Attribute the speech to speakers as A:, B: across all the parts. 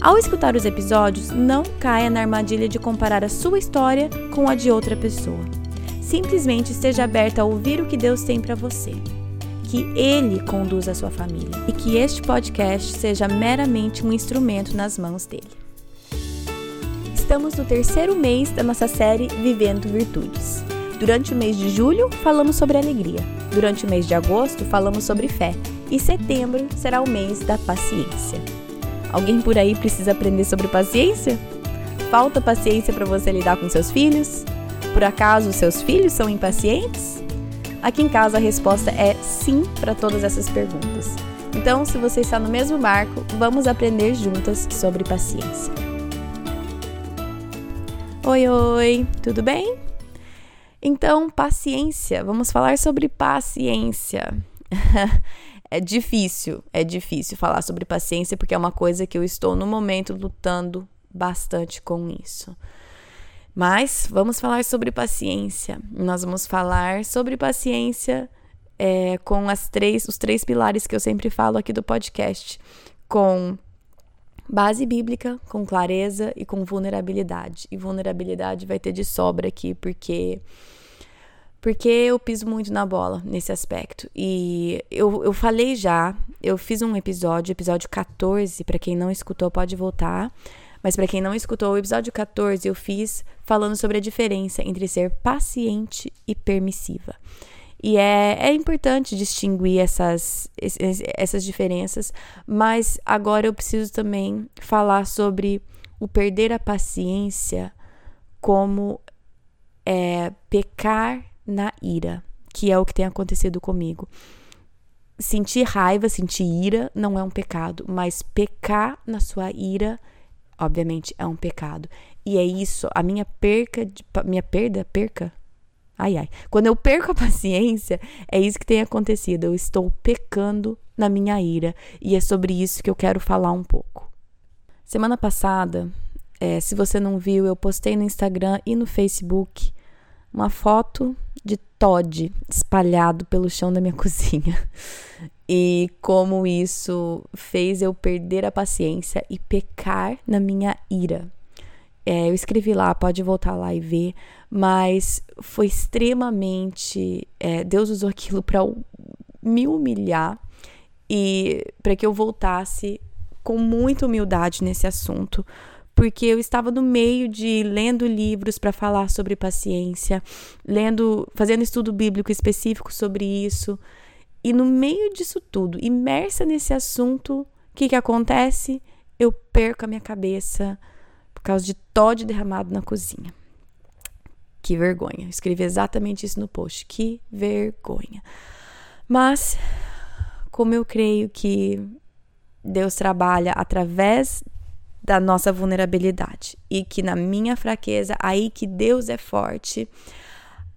A: Ao escutar os episódios, não caia na armadilha de comparar a sua história com a de outra pessoa. Simplesmente esteja aberta a ouvir o que Deus tem para você. Que Ele conduza a sua família e que este podcast seja meramente um instrumento nas mãos dele. Estamos no terceiro mês da nossa série Vivendo Virtudes. Durante o mês de julho, falamos sobre alegria. Durante o mês de agosto, falamos sobre fé. E setembro será o mês da paciência. Alguém por aí precisa aprender sobre paciência? Falta paciência para você lidar com seus filhos? Por acaso seus filhos são impacientes? Aqui em casa a resposta é sim para todas essas perguntas. Então, se você está no mesmo barco, vamos aprender juntas sobre paciência. Oi, oi, tudo bem? Então, paciência, vamos falar sobre paciência. é difícil, é difícil falar sobre paciência porque é uma coisa que eu estou no momento lutando bastante com isso. Mas vamos falar sobre paciência. Nós vamos falar sobre paciência é, com as três, os três pilares que eu sempre falo aqui do podcast, com base bíblica, com clareza e com vulnerabilidade. E vulnerabilidade vai ter de sobra aqui, porque porque eu piso muito na bola nesse aspecto. E eu, eu falei já, eu fiz um episódio, episódio 14, para quem não escutou pode voltar. Mas para quem não escutou, o episódio 14 eu fiz falando sobre a diferença entre ser paciente e permissiva. E é, é importante distinguir essas, essas diferenças, mas agora eu preciso também falar sobre o perder a paciência como é, pecar na ira, que é o que tem acontecido comigo. Sentir raiva, sentir ira não é um pecado, mas pecar na sua ira, obviamente, é um pecado. E é isso, a minha perca, de, minha perda, perca. Ai, ai. Quando eu perco a paciência, é isso que tem acontecido. Eu estou pecando na minha ira. E é sobre isso que eu quero falar um pouco. Semana passada, é, se você não viu, eu postei no Instagram e no Facebook uma foto de Todd espalhado pelo chão da minha cozinha. E como isso fez eu perder a paciência e pecar na minha ira. É, eu escrevi lá, pode voltar lá e ver, mas foi extremamente. É, Deus usou aquilo para me humilhar e para que eu voltasse com muita humildade nesse assunto, porque eu estava no meio de lendo livros para falar sobre paciência, lendo, fazendo estudo bíblico específico sobre isso. E no meio disso tudo, imersa nesse assunto, o que, que acontece? Eu perco a minha cabeça por causa de Todd derramado na cozinha. Que vergonha. Eu escrevi exatamente isso no post. Que vergonha. Mas, como eu creio que Deus trabalha através da nossa vulnerabilidade e que na minha fraqueza, aí que Deus é forte,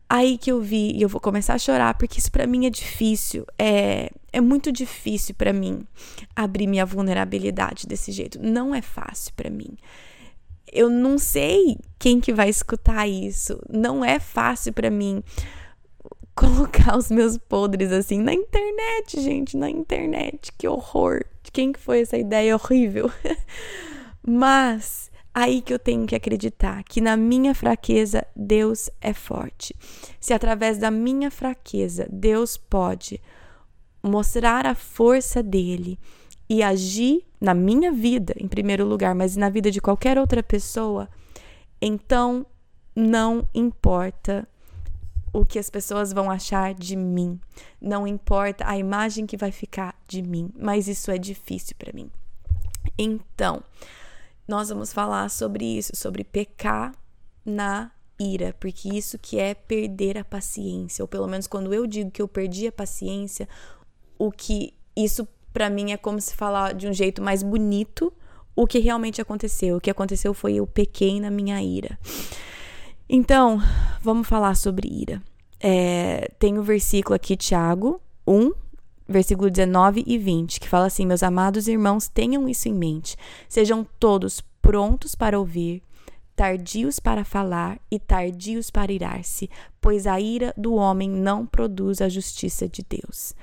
A: aí que eu vi e eu vou começar a chorar porque isso para mim é difícil, é é muito difícil para mim abrir minha vulnerabilidade desse jeito, não é fácil para mim. Eu não sei quem que vai escutar isso, não é fácil para mim colocar os meus podres assim na internet, gente, na internet. Que horror. Quem que foi essa ideia horrível? Mas aí que eu tenho que acreditar que na minha fraqueza Deus é forte. Se através da minha fraqueza Deus pode mostrar a força dele e agir na minha vida, em primeiro lugar, mas na vida de qualquer outra pessoa, então não importa o que as pessoas vão achar de mim, não importa a imagem que vai ficar de mim, mas isso é difícil para mim. Então, nós vamos falar sobre isso, sobre pecar na ira, porque isso que é perder a paciência, ou pelo menos quando eu digo que eu perdi a paciência, o que isso para mim é como se falar de um jeito mais bonito, o que realmente aconteceu. O que aconteceu foi eu pequei na minha ira. Então, vamos falar sobre ira. É, tem o versículo aqui, Tiago 1, versículo 19 e 20, que fala assim: Meus amados irmãos, tenham isso em mente. Sejam todos prontos para ouvir, tardios para falar e tardios para irar-se, pois a ira do homem não produz a justiça de Deus.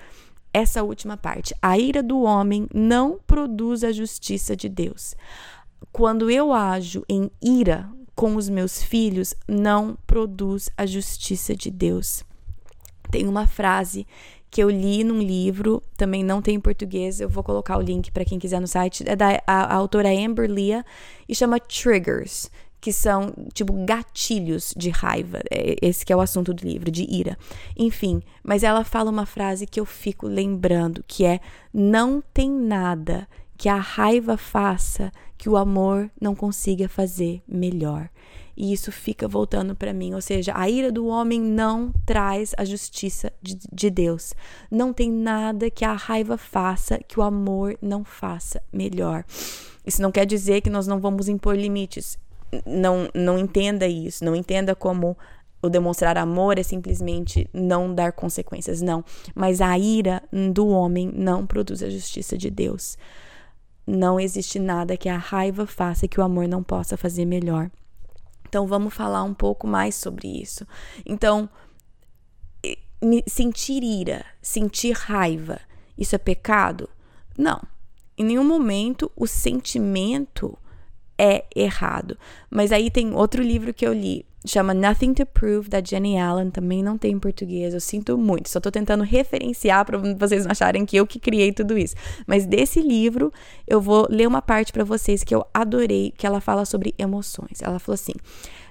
A: Essa última parte, a ira do homem não produz a justiça de Deus. Quando eu ajo em ira com os meus filhos, não produz a justiça de Deus. Tem uma frase que eu li num livro, também não tem em português, eu vou colocar o link para quem quiser no site, é da a, a autora Amber Leah e chama Triggers, que são tipo gatilhos de raiva. É, esse que é o assunto do livro, de ira. Enfim, mas ela fala uma frase que eu fico lembrando, que é: não tem nada que a raiva faça que o amor não consiga fazer melhor. E isso fica voltando para mim, ou seja, a ira do homem não traz a justiça de, de Deus. Não tem nada que a raiva faça que o amor não faça melhor. Isso não quer dizer que nós não vamos impor limites não, não entenda isso, não entenda como o demonstrar amor é simplesmente não dar consequências, não. Mas a ira do homem não produz a justiça de Deus. Não existe nada que a raiva faça que o amor não possa fazer melhor. Então vamos falar um pouco mais sobre isso. Então, sentir ira, sentir raiva, isso é pecado? Não. Em nenhum momento o sentimento é errado. Mas aí tem outro livro que eu li, chama Nothing to Prove, da Jenny Allen, também não tem em português, eu sinto muito, só tô tentando referenciar para vocês não acharem que eu que criei tudo isso. Mas desse livro, eu vou ler uma parte para vocês que eu adorei, que ela fala sobre emoções. Ela falou assim: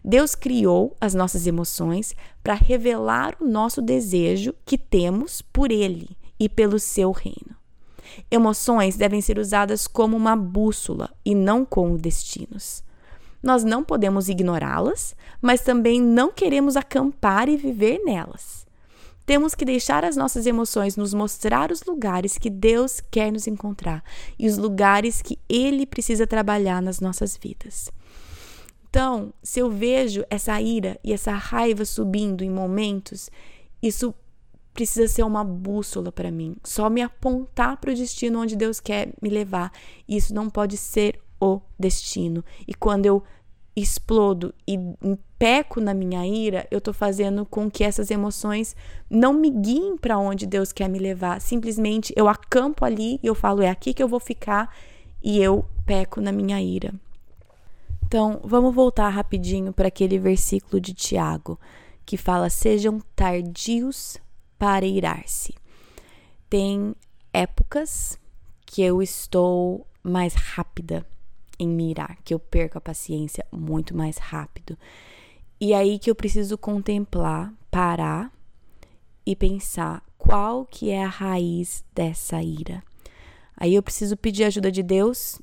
A: Deus criou as nossas emoções para revelar o nosso desejo que temos por ele e pelo seu reino. Emoções devem ser usadas como uma bússola e não como destinos. Nós não podemos ignorá-las, mas também não queremos acampar e viver nelas. Temos que deixar as nossas emoções nos mostrar os lugares que Deus quer nos encontrar e os lugares que Ele precisa trabalhar nas nossas vidas. Então, se eu vejo essa ira e essa raiva subindo em momentos, isso precisa ser uma bússola para mim, só me apontar para o destino onde Deus quer me levar. Isso não pode ser o destino. E quando eu explodo e peco na minha ira, eu estou fazendo com que essas emoções não me guiem para onde Deus quer me levar. Simplesmente eu acampo ali e eu falo, é aqui que eu vou ficar e eu peco na minha ira. Então, vamos voltar rapidinho para aquele versículo de Tiago que fala: sejam tardios para irar-se. Tem épocas que eu estou mais rápida em mirar, que eu perco a paciência muito mais rápido. E aí que eu preciso contemplar, parar e pensar qual que é a raiz dessa ira. Aí eu preciso pedir ajuda de Deus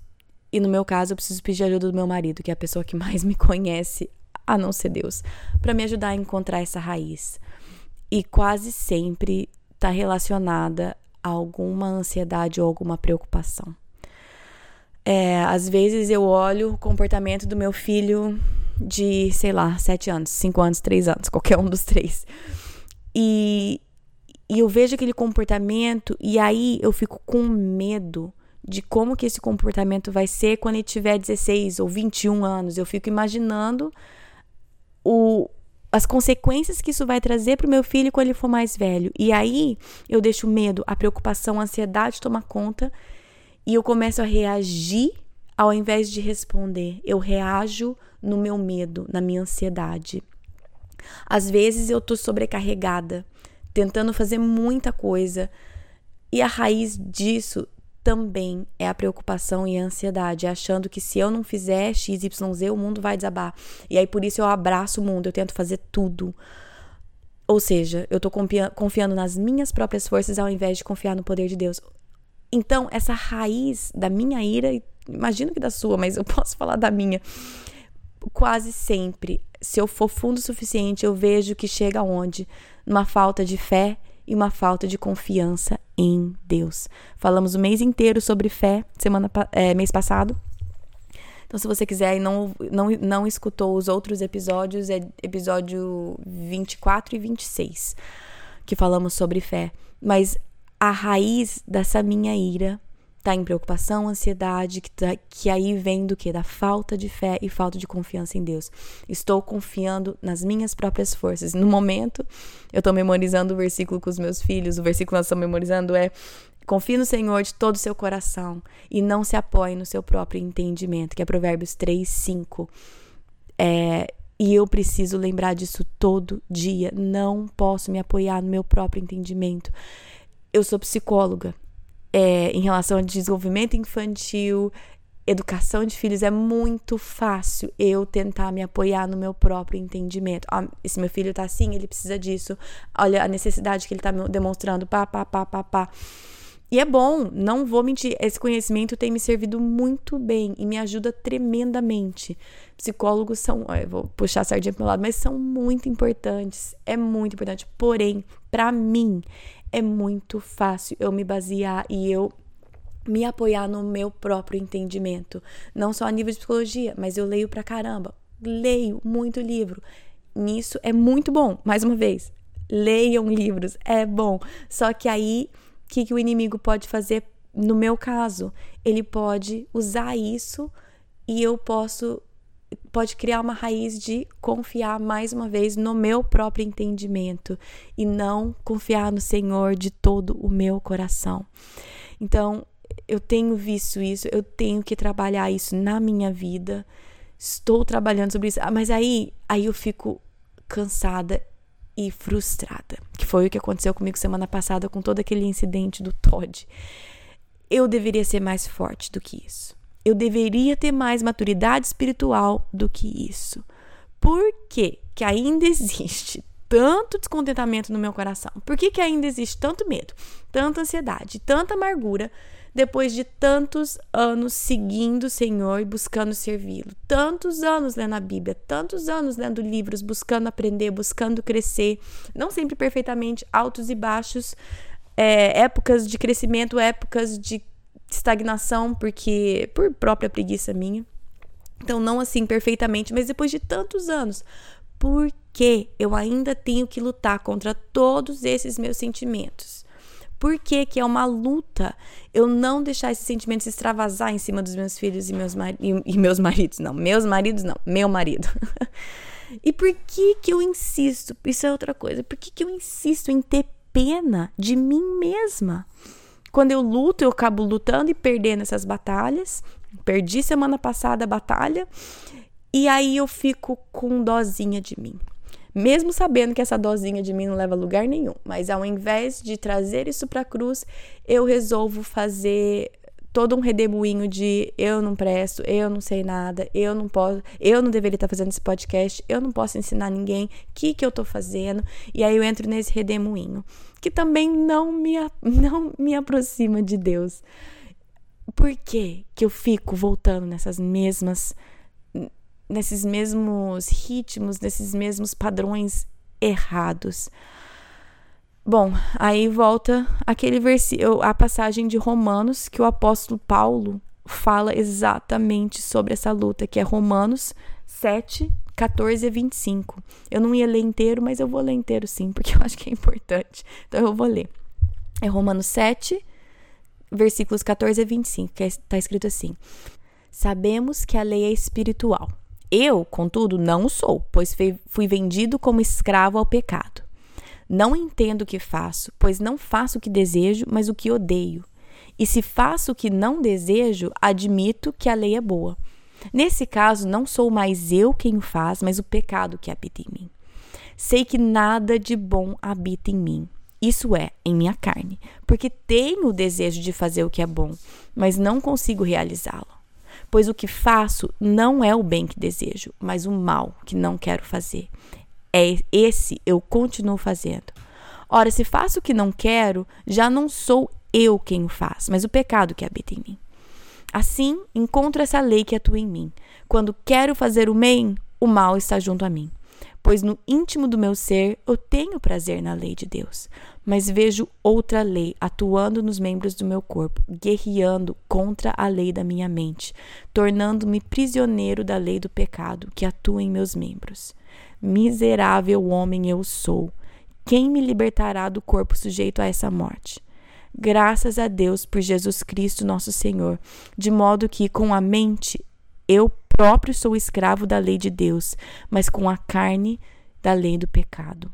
A: e no meu caso eu preciso pedir ajuda do meu marido, que é a pessoa que mais me conhece, a não ser Deus, para me ajudar a encontrar essa raiz e quase sempre está relacionada a alguma ansiedade ou alguma preocupação. É, às vezes eu olho o comportamento do meu filho de, sei lá, sete anos, cinco anos, três anos, qualquer um dos três. E, e eu vejo aquele comportamento e aí eu fico com medo de como que esse comportamento vai ser quando ele tiver 16 ou 21 anos. Eu fico imaginando o, as consequências que isso vai trazer para o meu filho quando ele for mais velho. E aí eu deixo o medo, a preocupação, a ansiedade tomar conta e eu começo a reagir ao invés de responder. Eu reajo no meu medo, na minha ansiedade. Às vezes eu tô sobrecarregada, tentando fazer muita coisa. E a raiz disso também é a preocupação e a ansiedade, achando que se eu não fizer XYZ, o mundo vai desabar. E aí por isso eu abraço o mundo, eu tento fazer tudo. Ou seja, eu tô confiando nas minhas próprias forças ao invés de confiar no poder de Deus. Então, essa raiz da minha ira, imagino que da sua, mas eu posso falar da minha. Quase sempre, se eu for fundo o suficiente, eu vejo que chega onde? Numa falta de fé e uma falta de confiança em Deus. Falamos o mês inteiro sobre fé, semana é, mês passado. Então, se você quiser e não, não, não escutou os outros episódios, é episódio 24 e 26, que falamos sobre fé. Mas a raiz dessa minha ira tá em preocupação, ansiedade, que, tá, que aí vem do que? Da falta de fé e falta de confiança em Deus. Estou confiando nas minhas próprias forças. No momento, eu estou memorizando o versículo com os meus filhos. O versículo que nós estamos memorizando é: Confie no Senhor de todo o seu coração e não se apoie no seu próprio entendimento, que é Provérbios 3, 5. É, e eu preciso lembrar disso todo dia. Não posso me apoiar no meu próprio entendimento. Eu sou psicóloga é, em relação ao desenvolvimento infantil, educação de filhos, é muito fácil eu tentar me apoiar no meu próprio entendimento. Ah, esse meu filho tá assim, ele precisa disso. Olha a necessidade que ele tá demonstrando, pá, pá, pá, pá, pá. E é bom, não vou mentir, esse conhecimento tem me servido muito bem e me ajuda tremendamente. Psicólogos são, eu vou puxar a sardinha pro meu lado, mas são muito importantes, é muito importante. Porém, para mim, é muito fácil eu me basear e eu me apoiar no meu próprio entendimento. Não só a nível de psicologia, mas eu leio pra caramba. Leio muito livro. Nisso é muito bom. Mais uma vez, leiam livros, é bom. Só que aí, o que, que o inimigo pode fazer no meu caso? Ele pode usar isso e eu posso pode criar uma raiz de confiar mais uma vez no meu próprio entendimento e não confiar no Senhor de todo o meu coração. Então, eu tenho visto isso, eu tenho que trabalhar isso na minha vida. Estou trabalhando sobre isso, mas aí, aí eu fico cansada e frustrada, que foi o que aconteceu comigo semana passada com todo aquele incidente do Todd. Eu deveria ser mais forte do que isso eu deveria ter mais maturidade espiritual do que isso. Por que que ainda existe tanto descontentamento no meu coração? Por que, que ainda existe tanto medo, tanta ansiedade, tanta amargura depois de tantos anos seguindo o Senhor e buscando servi-lo? Tantos anos lendo a Bíblia, tantos anos lendo livros, buscando aprender, buscando crescer, não sempre perfeitamente, altos e baixos, é, épocas de crescimento, épocas de estagnação, porque por própria preguiça minha. Então, não assim perfeitamente, mas depois de tantos anos, por que eu ainda tenho que lutar contra todos esses meus sentimentos? Por que, que é uma luta eu não deixar esses sentimentos extravasar em cima dos meus filhos e meus, mar... e, e meus maridos? Não, meus maridos não, meu marido. e por que que eu insisto? Isso é outra coisa. Por que, que eu insisto em ter pena de mim mesma? Quando eu luto, eu acabo lutando e perdendo essas batalhas. Perdi semana passada a batalha. E aí eu fico com dozinha de mim. Mesmo sabendo que essa dozinha de mim não leva a lugar nenhum. Mas ao invés de trazer isso para a cruz, eu resolvo fazer todo um redemoinho de eu não presto, eu não sei nada, eu não posso, eu não deveria estar fazendo esse podcast, eu não posso ensinar ninguém o que, que eu estou fazendo. E aí eu entro nesse redemoinho, que também não me, não me aproxima de Deus. Por que, que eu fico voltando nessas mesmas nesses mesmos ritmos, nesses mesmos padrões errados? Bom, aí volta aquele versículo, a passagem de Romanos que o apóstolo Paulo fala exatamente sobre essa luta, que é Romanos 7, 14 a 25. Eu não ia ler inteiro, mas eu vou ler inteiro sim, porque eu acho que é importante. Então eu vou ler. É Romanos 7, versículos 14 a 25, que está é, escrito assim: Sabemos que a lei é espiritual. Eu, contudo, não sou, pois fui vendido como escravo ao pecado. Não entendo o que faço, pois não faço o que desejo, mas o que odeio. E se faço o que não desejo, admito que a lei é boa. Nesse caso, não sou mais eu quem o faz, mas o pecado que habita em mim. Sei que nada de bom habita em mim, isso é, em minha carne, porque tenho o desejo de fazer o que é bom, mas não consigo realizá-lo. Pois o que faço não é o bem que desejo, mas o mal que não quero fazer é esse eu continuo fazendo. Ora, se faço o que não quero, já não sou eu quem o faz, mas o pecado que habita em mim. Assim, encontro essa lei que atua em mim. Quando quero fazer o bem, o mal está junto a mim. pois no íntimo do meu ser eu tenho prazer na lei de Deus, mas vejo outra lei atuando nos membros do meu corpo, guerreando contra a lei da minha mente, tornando-me prisioneiro da lei do pecado que atua em meus membros. Miserável homem eu sou. Quem me libertará do corpo sujeito a essa morte? Graças a Deus por Jesus Cristo, nosso Senhor, de modo que com a mente eu próprio sou escravo da lei de Deus, mas com a carne da lei do pecado.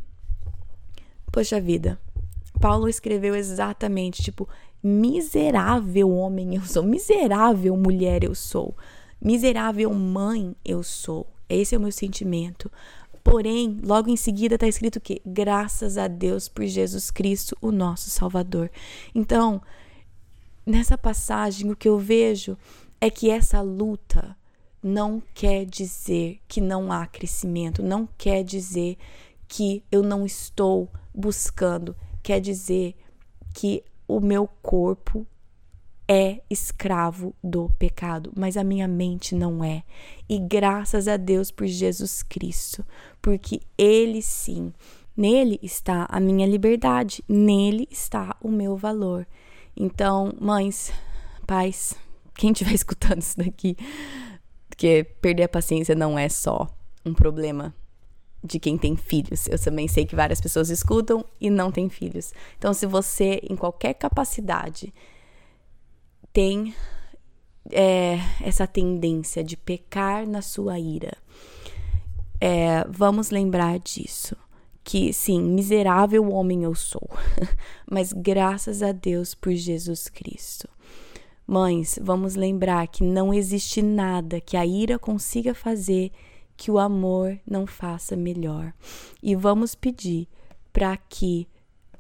A: Poxa vida, Paulo escreveu exatamente, tipo, miserável homem eu sou, miserável mulher eu sou, miserável mãe eu sou. Esse é o meu sentimento. Porém, logo em seguida está escrito que graças a Deus por Jesus Cristo, o nosso Salvador. Então, nessa passagem, o que eu vejo é que essa luta não quer dizer que não há crescimento, não quer dizer que eu não estou buscando, quer dizer que o meu corpo é escravo do pecado, mas a minha mente não é. E graças a Deus por Jesus Cristo, porque Ele sim, nele está a minha liberdade, nele está o meu valor. Então, mães, pais, quem estiver escutando isso daqui, porque perder a paciência não é só um problema de quem tem filhos. Eu também sei que várias pessoas escutam e não têm filhos. Então, se você, em qualquer capacidade, tem é, essa tendência de pecar na sua ira. É, vamos lembrar disso. Que sim, miserável homem eu sou, mas graças a Deus por Jesus Cristo. Mães, vamos lembrar que não existe nada que a ira consiga fazer que o amor não faça melhor. E vamos pedir para que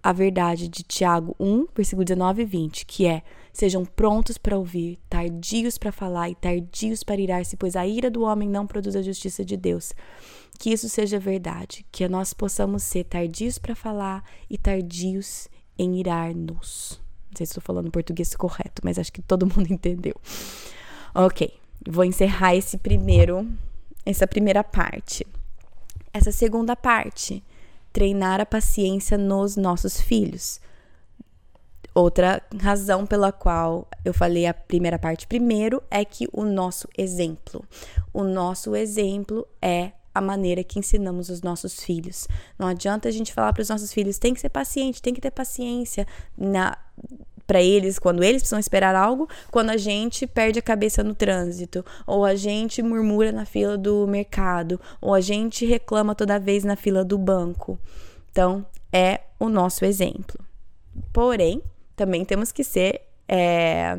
A: a verdade de Tiago 1, versículo 19 e 20, que é: Sejam prontos para ouvir, tardios para falar e tardios para irar-se, pois a ira do homem não produz a justiça de Deus. Que isso seja verdade, que nós possamos ser tardios para falar e tardios em irar-nos. Não sei se estou falando português correto, mas acho que todo mundo entendeu. Ok, vou encerrar esse primeiro, essa primeira parte. Essa segunda parte treinar a paciência nos nossos filhos. Outra razão pela qual eu falei a primeira parte primeiro é que o nosso exemplo. O nosso exemplo é a maneira que ensinamos os nossos filhos. Não adianta a gente falar para os nossos filhos, tem que ser paciente, tem que ter paciência na para eles quando eles precisam esperar algo, quando a gente perde a cabeça no trânsito, ou a gente murmura na fila do mercado, ou a gente reclama toda vez na fila do banco. Então, é o nosso exemplo. Porém, também temos que ser é,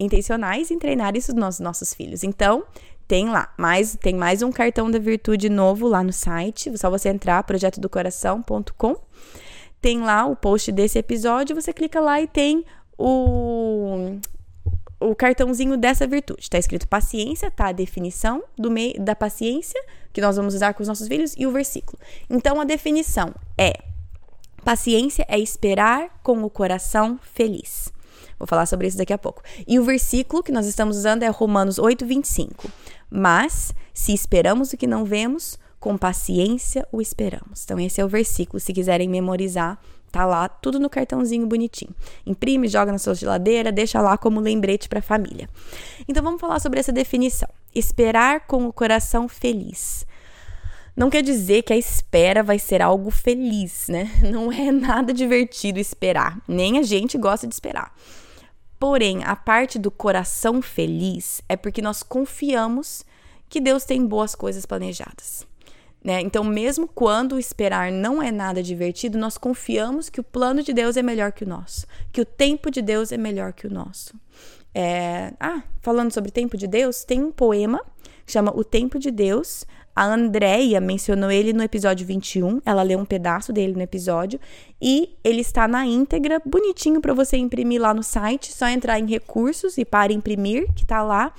A: intencionais em treinar isso nos nossos filhos. Então, tem lá, mais, tem mais um cartão da virtude novo lá no site. Só você entrar projetodocoração.com tem lá o post desse episódio, você clica lá e tem o, o cartãozinho dessa virtude. Tá escrito paciência, tá a definição do meio da paciência que nós vamos usar com os nossos filhos e o versículo. Então a definição é: paciência é esperar com o coração feliz. Vou falar sobre isso daqui a pouco. E o versículo que nós estamos usando é Romanos 8, 25. Mas, se esperamos o que não vemos, com paciência o esperamos. Então, esse é o versículo. Se quiserem memorizar, tá lá tudo no cartãozinho bonitinho. Imprime, joga na sua geladeira, deixa lá como lembrete para a família. Então, vamos falar sobre essa definição. Esperar com o coração feliz. Não quer dizer que a espera vai ser algo feliz, né? Não é nada divertido esperar, nem a gente gosta de esperar. Porém, a parte do coração feliz é porque nós confiamos que Deus tem boas coisas planejadas. Né? Então, mesmo quando esperar não é nada divertido, nós confiamos que o plano de Deus é melhor que o nosso, que o tempo de Deus é melhor que o nosso. É... Ah, falando sobre tempo de Deus, tem um poema que chama O Tempo de Deus. A Andrea mencionou ele no episódio 21, ela leu um pedaço dele no episódio e ele está na íntegra, bonitinho para você imprimir lá no site, só entrar em recursos e para imprimir, que tá lá.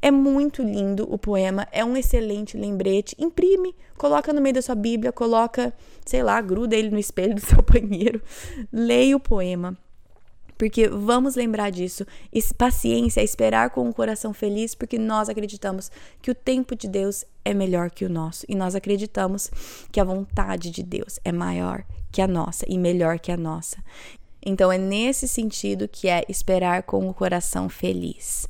A: É muito lindo o poema, é um excelente lembrete. Imprime, coloca no meio da sua Bíblia, coloca, sei lá, gruda ele no espelho do seu banheiro. Leia o poema. Porque vamos lembrar disso. Esse paciência esperar com o coração feliz, porque nós acreditamos que o tempo de Deus é melhor que o nosso. E nós acreditamos que a vontade de Deus é maior que a nossa e melhor que a nossa. Então é nesse sentido que é esperar com o coração feliz.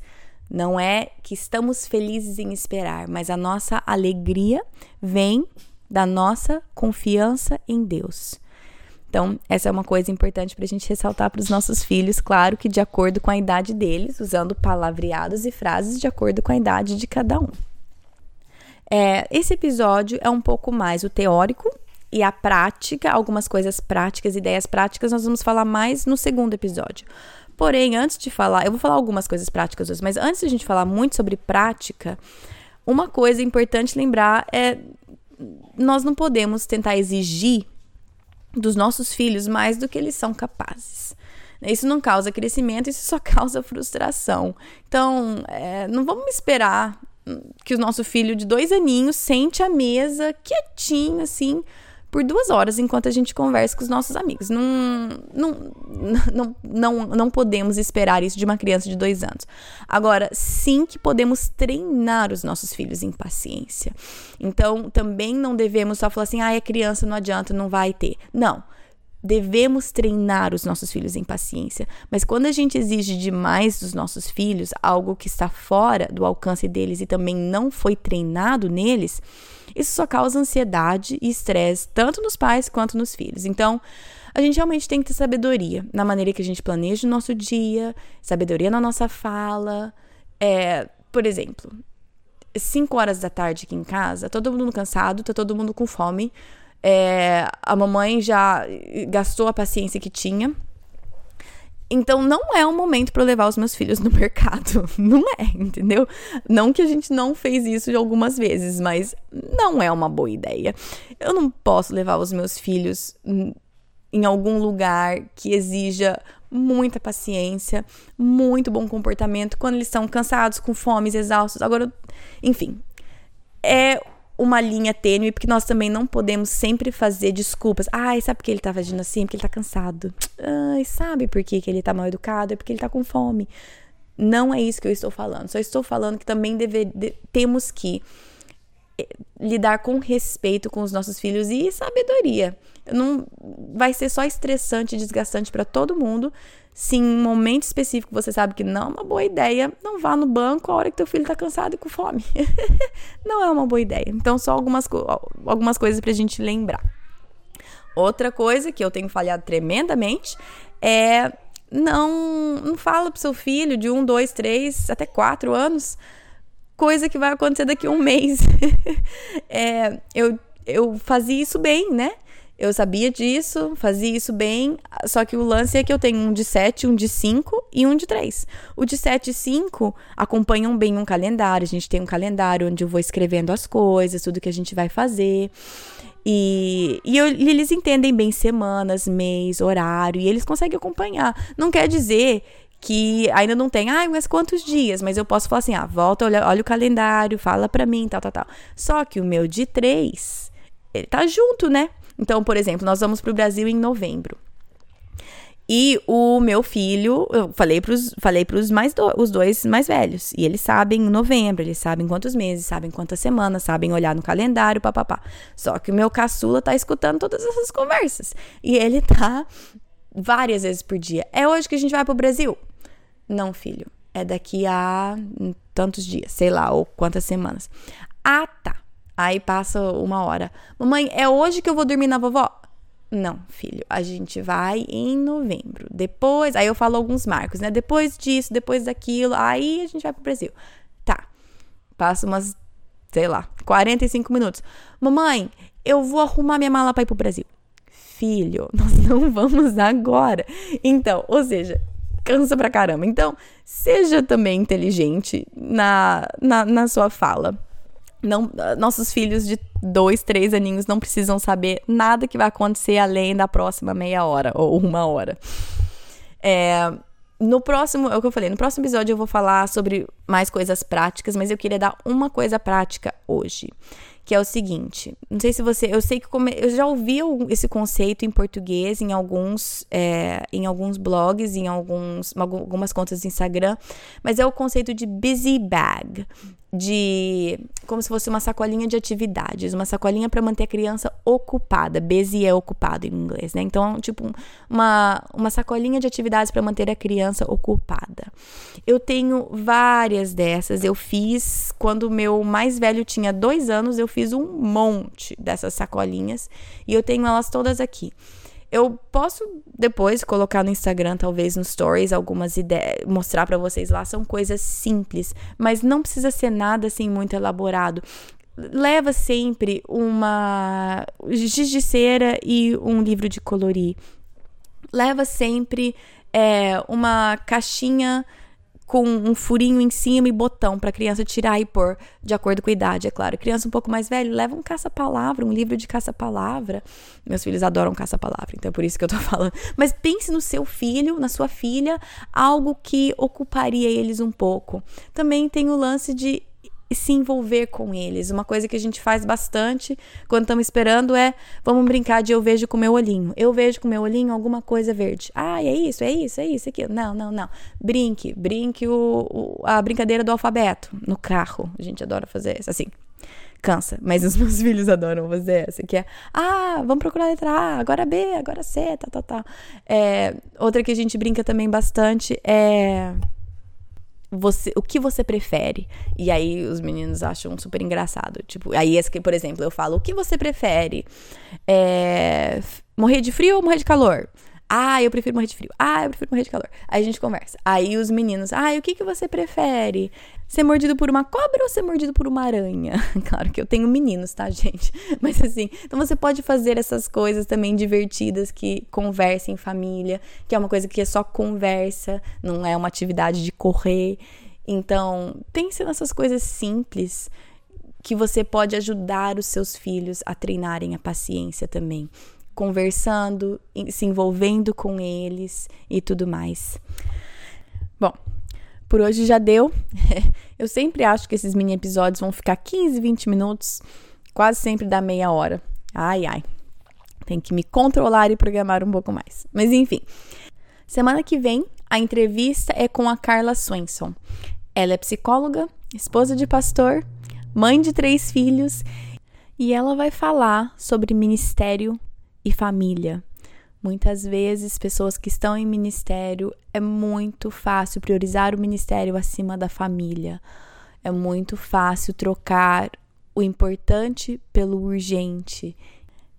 A: Não é que estamos felizes em esperar, mas a nossa alegria vem da nossa confiança em Deus. Então, essa é uma coisa importante para a gente ressaltar para os nossos filhos, claro que de acordo com a idade deles, usando palavreados e frases de acordo com a idade de cada um. É, esse episódio é um pouco mais o teórico e a prática, algumas coisas práticas, ideias práticas, nós vamos falar mais no segundo episódio. Porém, antes de falar, eu vou falar algumas coisas práticas hoje, mas antes de a gente falar muito sobre prática, uma coisa importante lembrar é nós não podemos tentar exigir dos nossos filhos mais do que eles são capazes. Isso não causa crescimento, isso só causa frustração. Então, é, não vamos esperar que o nosso filho de dois aninhos sente à mesa quietinho, assim, por duas horas enquanto a gente conversa com os nossos amigos. Não, não, não, não, não podemos esperar isso de uma criança de dois anos. Agora, sim que podemos treinar os nossos filhos em paciência. Então, também não devemos só falar assim, ah, é criança, não adianta, não vai ter. Não. Devemos treinar os nossos filhos em paciência, mas quando a gente exige demais dos nossos filhos algo que está fora do alcance deles e também não foi treinado neles, isso só causa ansiedade e estresse, tanto nos pais quanto nos filhos. Então, a gente realmente tem que ter sabedoria na maneira que a gente planeja o nosso dia, sabedoria na nossa fala. É, por exemplo, 5 horas da tarde aqui em casa, todo mundo cansado, tá todo mundo com fome. É, a mamãe já gastou a paciência que tinha então não é um momento para levar os meus filhos no mercado. Não é, entendeu? Não que a gente não fez isso algumas vezes, mas não é uma boa ideia. Eu não posso levar os meus filhos em algum lugar que exija muita paciência, muito bom comportamento quando eles estão cansados, com fomes, exaustos. Agora, enfim, é uma linha tênue, porque nós também não podemos sempre fazer desculpas. Ai, sabe por que ele tá agindo assim? Porque ele tá cansado. Ai, sabe por que, que ele tá mal educado? É porque ele tá com fome. Não é isso que eu estou falando. Só estou falando que também deve, de, temos que eh, lidar com respeito com os nossos filhos e sabedoria. Não vai ser só estressante e desgastante para todo mundo se em um momento específico você sabe que não é uma boa ideia, não vá no banco a hora que teu filho está cansado e com fome. não é uma boa ideia. Então, só algumas, algumas coisas para a gente lembrar. Outra coisa que eu tenho falhado tremendamente é não, não fala pro seu filho de um, dois, três, até quatro anos, coisa que vai acontecer daqui a um mês. é, eu, eu fazia isso bem, né? Eu sabia disso, fazia isso bem, só que o lance é que eu tenho um de 7, um de 5 e um de 3. O de 7 e 5 acompanham bem um calendário, a gente tem um calendário onde eu vou escrevendo as coisas, tudo que a gente vai fazer. E, e, eu, eles entendem bem semanas, mês, horário, e eles conseguem acompanhar. Não quer dizer que ainda não tem, ai, ah, mas quantos dias? Mas eu posso falar assim, ah, volta, olha, olha o calendário, fala pra mim, tal, tal, tal. Só que o meu de 3, ele tá junto, né? Então, por exemplo, nós vamos para o Brasil em novembro. E o meu filho, eu falei para falei pros mais do, os dois mais velhos. E eles sabem em novembro, eles sabem quantos meses, sabem quantas semanas, sabem olhar no calendário, papapá. Só que o meu caçula tá escutando todas essas conversas. E ele tá várias vezes por dia. É hoje que a gente vai pro Brasil? Não, filho. É daqui a tantos dias, sei lá, ou quantas semanas. Ah, tá. Aí passa uma hora. Mamãe, é hoje que eu vou dormir na vovó? Não, filho, a gente vai em novembro. Depois, aí eu falo alguns marcos, né? Depois disso, depois daquilo, aí a gente vai pro Brasil. Tá. Passa umas, sei lá, 45 minutos. Mamãe, eu vou arrumar minha mala para ir pro Brasil. Filho, nós não vamos agora. Então, ou seja, cansa pra caramba. Então, seja também inteligente na, na, na sua fala não, nossos filhos de dois, três aninhos não precisam saber nada que vai acontecer além da próxima meia hora ou uma hora. É, no próximo, é o que eu falei, no próximo episódio eu vou falar sobre mais coisas práticas, mas eu queria dar uma coisa prática hoje, que é o seguinte. Não sei se você. Eu sei que come, eu já ouvi esse conceito em português em alguns, é, em alguns blogs, em alguns, algumas contas do Instagram, mas é o conceito de busy bag de como se fosse uma sacolinha de atividades, uma sacolinha para manter a criança ocupada. Busy é ocupado em inglês, né? Então, tipo, uma, uma sacolinha de atividades para manter a criança ocupada. Eu tenho várias dessas. Eu fiz quando meu mais velho tinha dois anos, eu fiz um monte dessas sacolinhas e eu tenho elas todas aqui. Eu posso depois colocar no Instagram, talvez no Stories, algumas ideias, mostrar para vocês lá. São coisas simples, mas não precisa ser nada assim muito elaborado. Leva sempre uma giz de cera e um livro de colorir. Leva sempre é, uma caixinha com um furinho em cima e botão para criança tirar e pôr de acordo com a idade, é claro. Criança um pouco mais velha, leva um caça-palavra, um livro de caça-palavra. Meus filhos adoram caça-palavra, então é por isso que eu tô falando. Mas pense no seu filho, na sua filha, algo que ocuparia eles um pouco. Também tem o lance de e se envolver com eles. Uma coisa que a gente faz bastante quando estamos esperando é vamos brincar de eu vejo com meu olhinho. Eu vejo com meu olhinho alguma coisa verde. Ah, é isso, é isso, é isso, aqui. Não, não, não. Brinque, brinque o, o, a brincadeira do alfabeto no carro. A gente adora fazer isso. Assim, cansa, mas os meus filhos adoram fazer essa, que é, ah, vamos procurar a letra A, agora B, agora C, tá, tá, tá. É, outra que a gente brinca também bastante é você, o que você prefere? E aí os meninos acham super engraçado. Tipo, aí esse que, por exemplo, eu falo, o que você prefere? É, morrer de frio ou morrer de calor? Ah, eu prefiro morrer de frio. Ah, eu prefiro morrer de calor. Aí a gente conversa. Aí os meninos, ah, o que, que você prefere? Ser mordido por uma cobra ou ser mordido por uma aranha? claro que eu tenho meninos, tá, gente? Mas assim, então você pode fazer essas coisas também divertidas que conversa em família, que é uma coisa que é só conversa, não é uma atividade de correr. Então, pense nessas coisas simples que você pode ajudar os seus filhos a treinarem a paciência também conversando, se envolvendo com eles e tudo mais. Bom, por hoje já deu. Eu sempre acho que esses mini episódios vão ficar 15, 20 minutos, quase sempre dá meia hora. Ai, ai. Tem que me controlar e programar um pouco mais. Mas enfim. Semana que vem, a entrevista é com a Carla Swenson. Ela é psicóloga, esposa de pastor, mãe de três filhos e ela vai falar sobre ministério e família. Muitas vezes, pessoas que estão em ministério, é muito fácil priorizar o ministério acima da família. É muito fácil trocar o importante pelo urgente.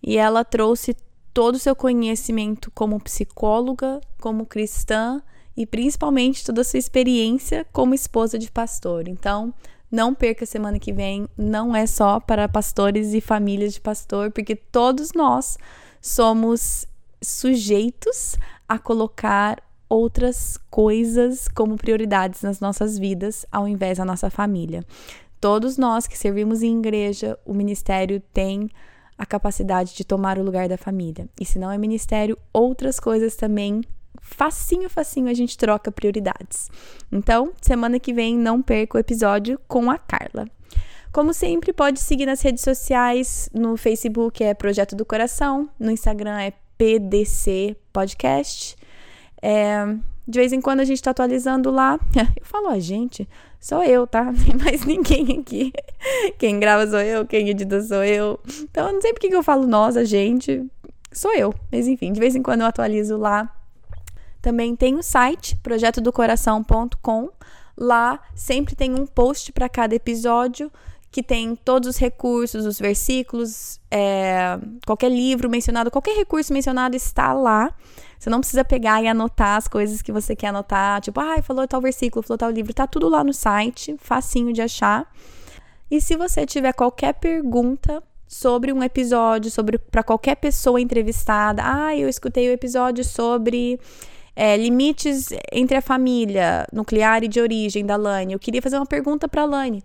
A: E ela trouxe todo o seu conhecimento como psicóloga, como cristã e principalmente toda a sua experiência como esposa de pastor. Então, não perca semana que vem, não é só para pastores e famílias de pastor, porque todos nós somos sujeitos a colocar outras coisas como prioridades nas nossas vidas ao invés da nossa família. Todos nós que servimos em igreja, o ministério tem a capacidade de tomar o lugar da família. E se não é ministério, outras coisas também facinho, facinho a gente troca prioridades. Então, semana que vem não perca o episódio com a Carla. Como sempre, pode seguir nas redes sociais. No Facebook é Projeto do Coração, no Instagram é PDC Podcast. É, de vez em quando a gente está atualizando lá. Eu falo a gente, sou eu, tá? Tem mais ninguém aqui. Quem grava sou eu, quem edita sou eu. Então eu não sei porque que eu falo nós, a gente. Sou eu. Mas enfim, de vez em quando eu atualizo lá. Também tem o site projetodocoração.com. Lá sempre tem um post para cada episódio que tem todos os recursos, os versículos, é, qualquer livro mencionado, qualquer recurso mencionado está lá. Você não precisa pegar e anotar as coisas que você quer anotar, tipo, ah, falou tal versículo, falou tal livro, tá tudo lá no site, facinho de achar. E se você tiver qualquer pergunta sobre um episódio, sobre para qualquer pessoa entrevistada, ah, eu escutei o episódio sobre é, limites entre a família nuclear e de origem da Lani. Eu queria fazer uma pergunta para a Lani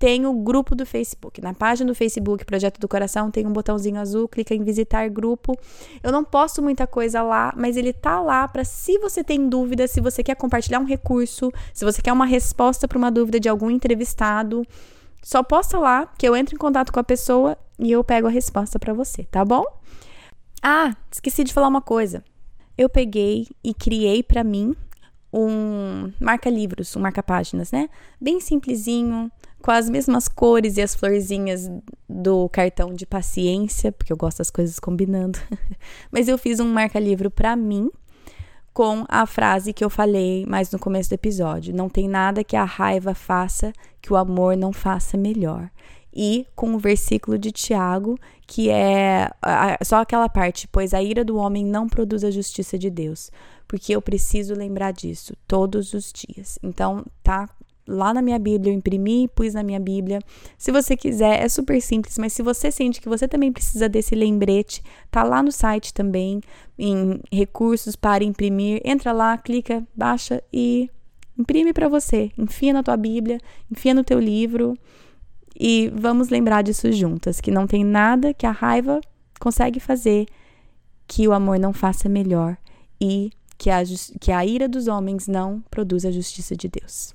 A: tem o grupo do Facebook. Na página do Facebook, Projeto do Coração, tem um botãozinho azul, clica em visitar grupo. Eu não posto muita coisa lá, mas ele tá lá para se você tem dúvida, se você quer compartilhar um recurso, se você quer uma resposta para uma dúvida de algum entrevistado, Só posta lá que eu entro em contato com a pessoa e eu pego a resposta para você, tá bom? Ah, esqueci de falar uma coisa. Eu peguei e criei para mim um marca-livros, um marca-páginas, né? Bem simplesinho, com as mesmas cores e as florzinhas do cartão de paciência, porque eu gosto das coisas combinando. Mas eu fiz um marca-livro para mim com a frase que eu falei mais no começo do episódio: não tem nada que a raiva faça que o amor não faça melhor. E com o versículo de Tiago, que é só aquela parte, pois a ira do homem não produz a justiça de Deus, porque eu preciso lembrar disso todos os dias. Então, tá lá na minha Bíblia, eu imprimi e pus na minha Bíblia. Se você quiser, é super simples, mas se você sente que você também precisa desse lembrete, tá lá no site também, em recursos para imprimir. Entra lá, clica, baixa e imprime para você. Enfia na tua Bíblia, enfia no teu livro e vamos lembrar disso juntas, que não tem nada que a raiva consegue fazer que o amor não faça melhor e que a, que a ira dos homens não produza a justiça de Deus.